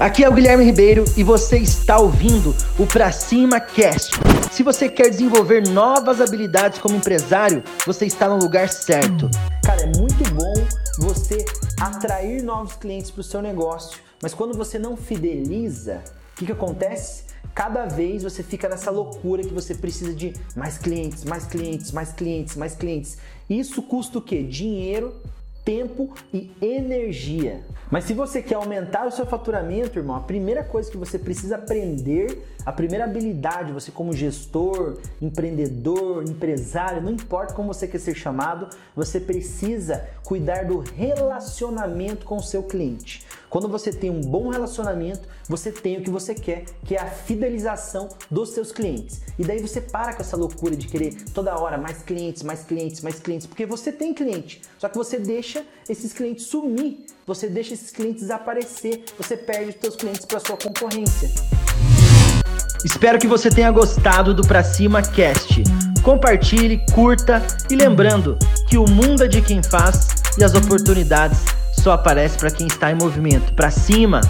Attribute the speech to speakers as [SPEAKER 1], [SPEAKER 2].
[SPEAKER 1] Aqui é o Guilherme Ribeiro e você está ouvindo o Pra Cima Cast. Se você quer desenvolver novas habilidades como empresário, você está no lugar certo.
[SPEAKER 2] Cara, é muito bom você atrair novos clientes para o seu negócio, mas quando você não fideliza, o que, que acontece? Cada vez você fica nessa loucura que você precisa de mais clientes, mais clientes, mais clientes, mais clientes. Isso custa o quê? Dinheiro, tempo e energia. Mas se você quer aumentar o seu faturamento, irmão, a primeira coisa que você precisa aprender, a primeira habilidade, você como gestor, empreendedor, empresário, não importa como você quer ser chamado, você precisa cuidar do relacionamento com o seu cliente. Quando você tem um bom relacionamento, você tem o que você quer, que é a fidelização dos seus clientes. E daí você para com essa loucura de querer toda hora mais clientes, mais clientes, mais clientes, porque você tem cliente. Só que você deixa esses clientes sumir, você deixa esses clientes desaparecer, você perde os seus clientes para sua concorrência.
[SPEAKER 1] Espero que você tenha gostado do Pra Cima Cast. Compartilhe, curta e lembrando que o mundo é de quem faz e as oportunidades só aparecem para quem está em movimento. Pra cima!